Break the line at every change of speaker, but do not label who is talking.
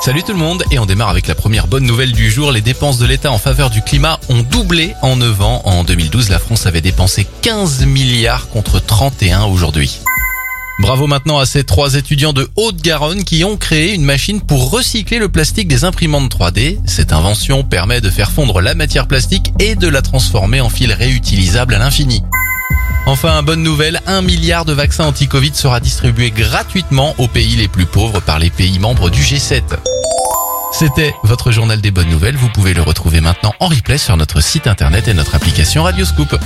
Salut tout le monde et on démarre avec la première bonne nouvelle du jour. Les dépenses de l'État en faveur du climat ont doublé en 9 ans. En 2012, la France avait dépensé 15 milliards contre 31 aujourd'hui. Bravo maintenant à ces trois étudiants de Haute-Garonne qui ont créé une machine pour recycler le plastique des imprimantes 3D. Cette invention permet de faire fondre la matière plastique et de la transformer en fil réutilisable à l'infini. Enfin, bonne nouvelle, un milliard de vaccins anti-Covid sera distribué gratuitement aux pays les plus pauvres par les pays membres du G7. C'était votre journal des bonnes nouvelles. Vous pouvez le retrouver maintenant en replay sur notre site internet et notre application Radioscoop.